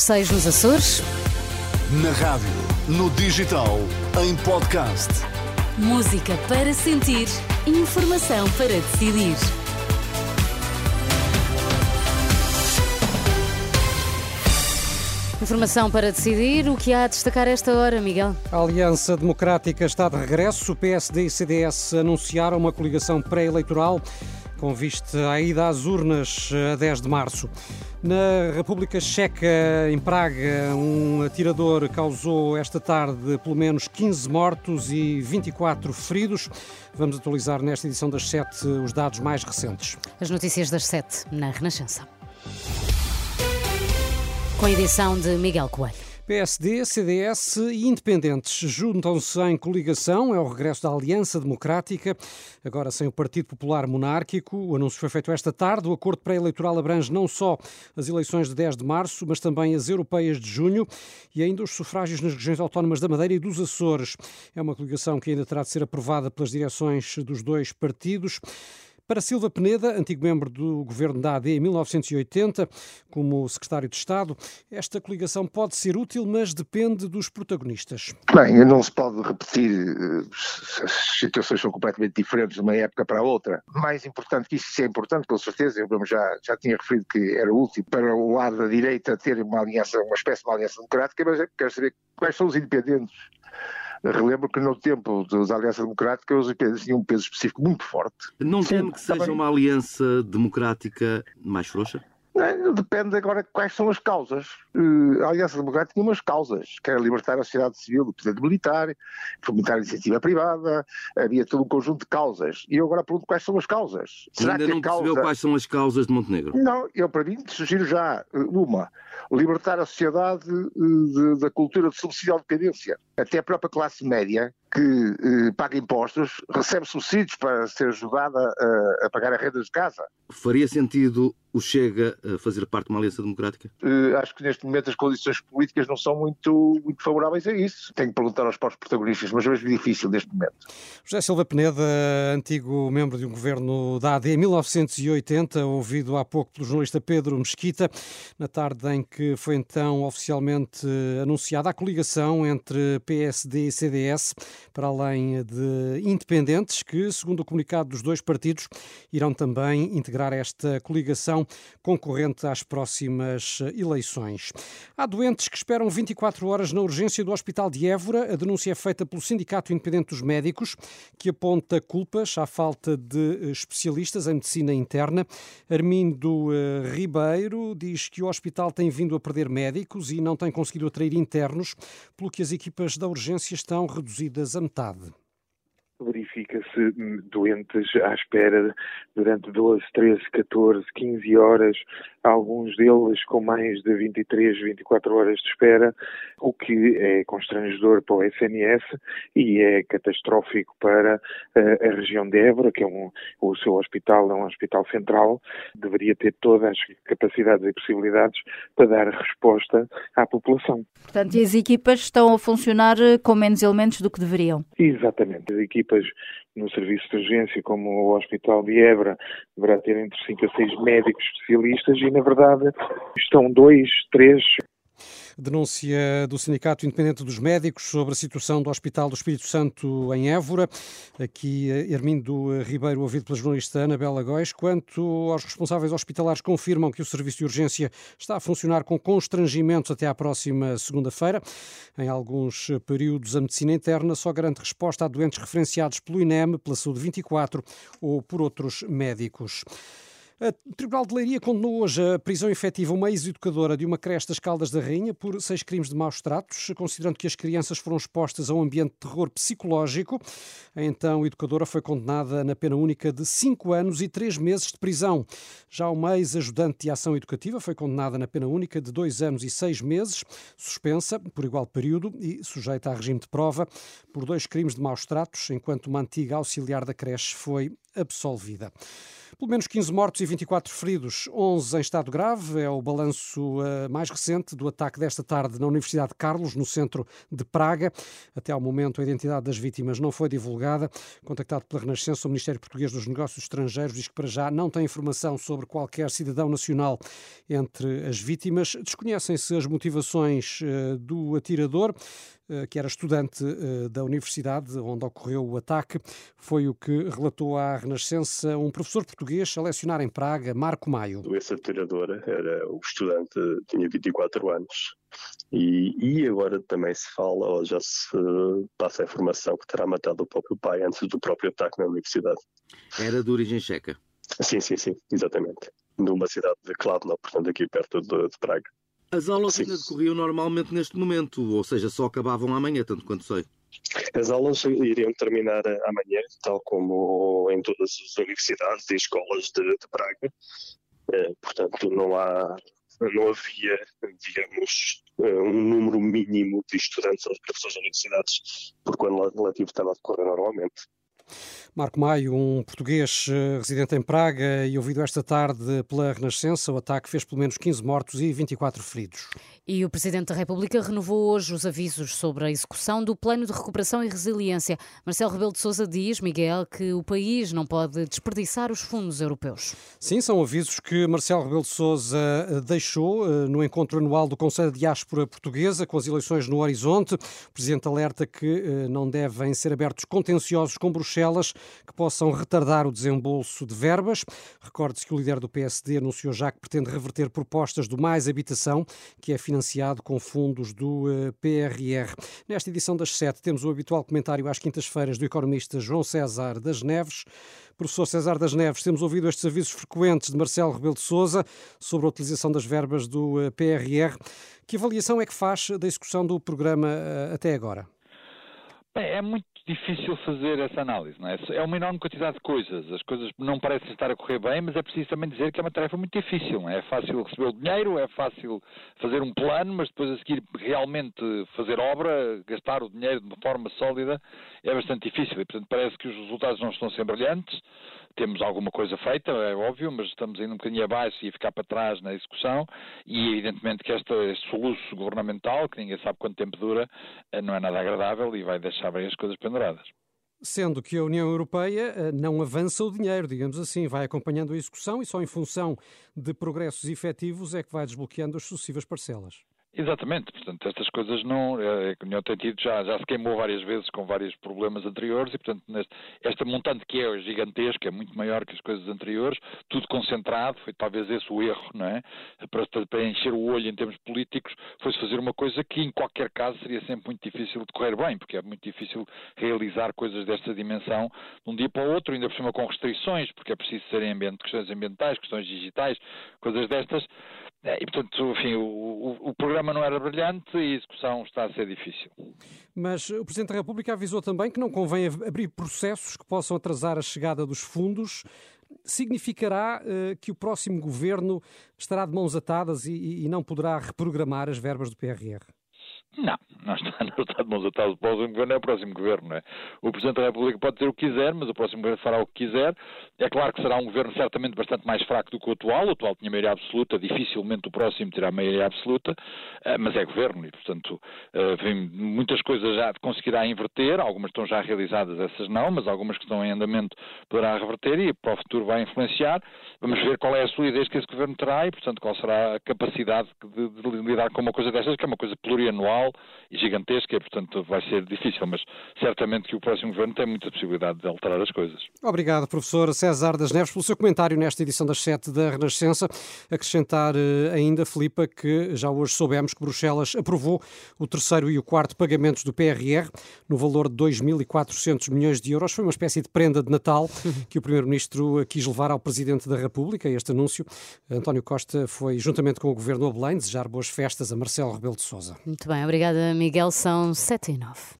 às 6 nos Açores. Na rádio, no digital, em podcast. Música para sentir, informação para decidir. Informação para decidir. O que há a destacar esta hora, Miguel? A Aliança Democrática está de regresso. O PSD e CDS anunciaram uma coligação pré-eleitoral com vista à ida às urnas a 10 de março. Na República Checa, em Praga, um atirador causou esta tarde pelo menos 15 mortos e 24 feridos. Vamos atualizar nesta edição das 7 os dados mais recentes. As notícias das 7 na Renascença. Com a edição de Miguel Coelho. PSD, CDS e independentes juntam-se em coligação. É o regresso da Aliança Democrática, agora sem o Partido Popular Monárquico. O anúncio foi feito esta tarde. O acordo pré-eleitoral abrange não só as eleições de 10 de março, mas também as europeias de junho e ainda os sufrágios nas regiões autónomas da Madeira e dos Açores. É uma coligação que ainda terá de ser aprovada pelas direções dos dois partidos. Para Silva Peneda, antigo membro do governo da AD em 1980, como secretário de Estado, esta coligação pode ser útil, mas depende dos protagonistas. Bem, não se pode repetir, eh, as situações são completamente diferentes de uma época para a outra. Mais importante que isso, é importante, com certeza, eu já, já tinha referido que era útil para o lado da direita ter uma aliança, uma espécie de uma aliança democrática, mas quero saber quais são os independentes Relembro que no tempo da Aliança Democrática os independentes tinham um peso específico muito forte. Não teme que seja uma aliança democrática mais frouxa? Depende agora quais são as causas. Eh, a Aliança Democrática tinha umas causas, que era libertar a sociedade civil do poder militar, fomentar a iniciativa privada, havia todo um conjunto de causas. E eu agora pergunto quais são as causas. Será Ainda que não causa... percebeu quais são as causas de Montenegro? Não, eu para mim sugiro já eh, uma, libertar a sociedade eh, da cultura de subsídio à dependência. Até a própria classe média, que eh, paga impostos, recebe subsídios para ser ajudada a, a, pagar a renda de casa. Faria sentido o Chega fazer parte de uma aliança democrática? Uh, acho que neste momento as condições políticas não são muito, muito favoráveis a isso. Tenho que perguntar aos próprios protagonistas, mas é mesmo difícil neste momento. José Silva Peneda, antigo membro de um governo da AD em 1980, ouvido há pouco pelo jornalista Pedro Mesquita, na tarde em que foi então oficialmente anunciada a coligação entre PSD e CDS para além de independentes, que, segundo o comunicado dos dois partidos, irão também integrar esta coligação concorrente às próximas eleições. Há doentes que esperam 24 horas na urgência do Hospital de Évora. A denúncia é feita pelo Sindicato Independente dos Médicos, que aponta culpas à falta de especialistas em medicina interna. Armindo eh, Ribeiro diz que o hospital tem vindo a perder médicos e não tem conseguido atrair internos, pelo que as equipas da urgência estão reduzidas a metade verifica-se doentes à espera durante 12, 13, 14, 15 horas, alguns deles com mais de 23, 24 horas de espera, o que é constrangedor para o SNS e é catastrófico para eh, a região de Évora, que é um, o seu hospital é um hospital central, deveria ter todas as capacidades e possibilidades para dar resposta à população. Portanto, e as equipas estão a funcionar eh, com menos elementos do que deveriam? Exatamente. As equipas no serviço de urgência, como o Hospital de Évora, deverá ter entre 5 a 6 médicos especialistas e, na verdade, estão dois, três Denúncia do Sindicato Independente dos Médicos sobre a situação do Hospital do Espírito Santo em Évora. Aqui eh, Hermindo Ribeiro, ouvido pela jornalista Ana Bela Góis. Quanto aos responsáveis hospitalares, confirmam que o serviço de urgência está a funcionar com constrangimentos até à próxima segunda-feira. Em alguns períodos, a medicina interna só garante resposta a doentes referenciados pelo INEM, pela Saúde 24 ou por outros médicos. O Tribunal de Leiria condenou hoje a prisão efetiva uma ex-educadora de uma creche das Caldas da Rainha por seis crimes de maus tratos, considerando que as crianças foram expostas a um ambiente de terror psicológico. Então, a educadora foi condenada na pena única de cinco anos e três meses de prisão. Já uma ex-ajudante de ação educativa foi condenada na pena única de dois anos e seis meses, suspensa por igual período e sujeita a regime de prova por dois crimes de maus tratos, enquanto uma antiga auxiliar da creche foi absolvida. Pelo menos 15 mortos e 24 feridos, 11 em estado grave. É o balanço uh, mais recente do ataque desta tarde na Universidade de Carlos, no centro de Praga. Até ao momento, a identidade das vítimas não foi divulgada. Contactado pela Renascença, o Ministério Português dos Negócios Estrangeiros diz que para já não tem informação sobre qualquer cidadão nacional entre as vítimas. Desconhecem-se as motivações uh, do atirador. Eh, que era estudante eh, da universidade onde ocorreu o ataque. Foi o que relatou à Renascença um professor português a lecionar em Praga, Marco Maio. Esse atirador era o estudante, tinha 24 anos. E, e, agora também se fala, ou já se passa a informação que terá matado o próprio pai antes do próprio ataque na universidade. Era de origem checa? Sim, sim, sim, exatamente. Numa cidade de Kladno, portanto aqui perto de, de Praga. As aulas Sim. ainda decorriam normalmente neste momento, ou seja, só acabavam amanhã, tanto quanto sei. As aulas iriam terminar amanhã, tal como em todas as universidades e escolas de, de Praga. Eh, portanto, não há, não havia, digamos, eh, um número mínimo de estudantes ou de professores de universidades, porque o ano letivo estava a decorrer normalmente. Marco Maio, um português eh, residente em Praga e ouvido esta tarde pela Renascença, o ataque fez pelo menos 15 mortos e 24 feridos. E o Presidente da República renovou hoje os avisos sobre a execução do Plano de Recuperação e Resiliência. Marcelo Rebelo de Sousa diz, Miguel, que o país não pode desperdiçar os fundos europeus. Sim, são avisos que Marcelo Rebelo de Sousa eh, deixou eh, no encontro anual do Conselho de Diáspora Portuguesa, com as eleições no horizonte. O Presidente alerta que não devem ser abertos contenciosos com Bruxelas que possam retardar o desembolso de verbas. Recorde-se que o líder do PSD anunciou já que pretende reverter propostas do Mais Habitação, que é financiado com fundos do eh, PRR. Nesta edição das sete temos o habitual comentário às quintas-feiras do economista João César das Neves. Professor César das Neves, temos ouvido estes avisos frequentes de Marcelo Rebelo de Sousa sobre a utilização das verbas do eh, PRR. Que avaliação é que faz da execução do programa eh, até agora? Bem, é muito difícil fazer essa análise, não é? É uma enorme quantidade de coisas. As coisas não parecem estar a correr bem, mas é preciso também dizer que é uma tarefa muito difícil. É? é fácil receber o dinheiro, é fácil fazer um plano, mas depois a seguir realmente fazer obra, gastar o dinheiro de uma forma sólida, é bastante difícil. E, portanto, parece que os resultados não estão sempre brilhantes temos alguma coisa feita, é óbvio, mas estamos ainda um bocadinho abaixo e a ficar para trás na execução e evidentemente que este, este soluço governamental, que ninguém sabe quanto tempo dura, eh, não é nada agradável e vai deixar bem as coisas Sendo que a União Europeia eh, não avança o dinheiro, digamos assim, vai acompanhando a execução e só em função de progressos efetivos é que vai desbloqueando as sucessivas parcelas. Exatamente, portanto, estas coisas não. É, a União tem tido já, já se queimou várias vezes com vários problemas anteriores e, portanto, neste, esta montante que é gigantesca, é muito maior que as coisas anteriores, tudo concentrado, foi talvez esse o erro, não é? Para, para encher o olho em termos políticos, foi-se fazer uma coisa que, em qualquer caso, seria sempre muito difícil de correr bem, porque é muito difícil realizar coisas desta dimensão de um dia para o outro, ainda por cima com restrições, porque é preciso serem ambiente, questões ambientais, questões digitais, coisas destas. É, e, portanto, enfim, o, o, programa não era brilhante e a execução está a ser difícil. Mas o Presidente da República avisou também que não convém abrir processos que possam atrasar a chegada dos fundos. Significará uh, que o próximo governo estará de mãos atadas e, e não poderá reprogramar as verbas do PRR? Não, não está, não está de mãos atadas. O próximo governo é o próximo governo, não é? O Presidente da República pode dizer o que quiser, mas o próximo governo fará o que quiser. É claro que será um governo certamente bastante mais fraco do que o atual. O atual tinha maioria absoluta, dificilmente o próximo terá maioria absoluta, eh, mas é governo e, portanto, eh, muitas coisas já conseguirá inverter. Algumas estão já realizadas, essas não, mas algumas que estão em andamento poderá reverter e para o futuro vai influenciar. Vamos ver qual é a solidez que esse governo terá e, portanto, qual será a capacidade de, de lidar com uma coisa dessas, que é uma coisa plurianual e gigantesca e, portanto, vai ser difícil, mas certamente que o próximo governo tem muita possibilidade de alterar as coisas. Obrigado, professor César das Neves, pelo seu comentário nesta edição das sete da Renascença. Acrescentar eh, ainda, Filipa, que já hoje soubemos que Bruxelas aprovou o terceiro e o quarto pagamentos do PRR no valor de 2.400 milhões de euros. Foi uma espécie de prenda de Natal que o Primeiro-Ministro quis levar ao Presidente da República. Este anúncio, António Costa foi, juntamente com o Governo a Belém, desejar boas festas a Marcelo Rebelo de Sousa. Muito bem, obrigada, Miguel. São sete e nove.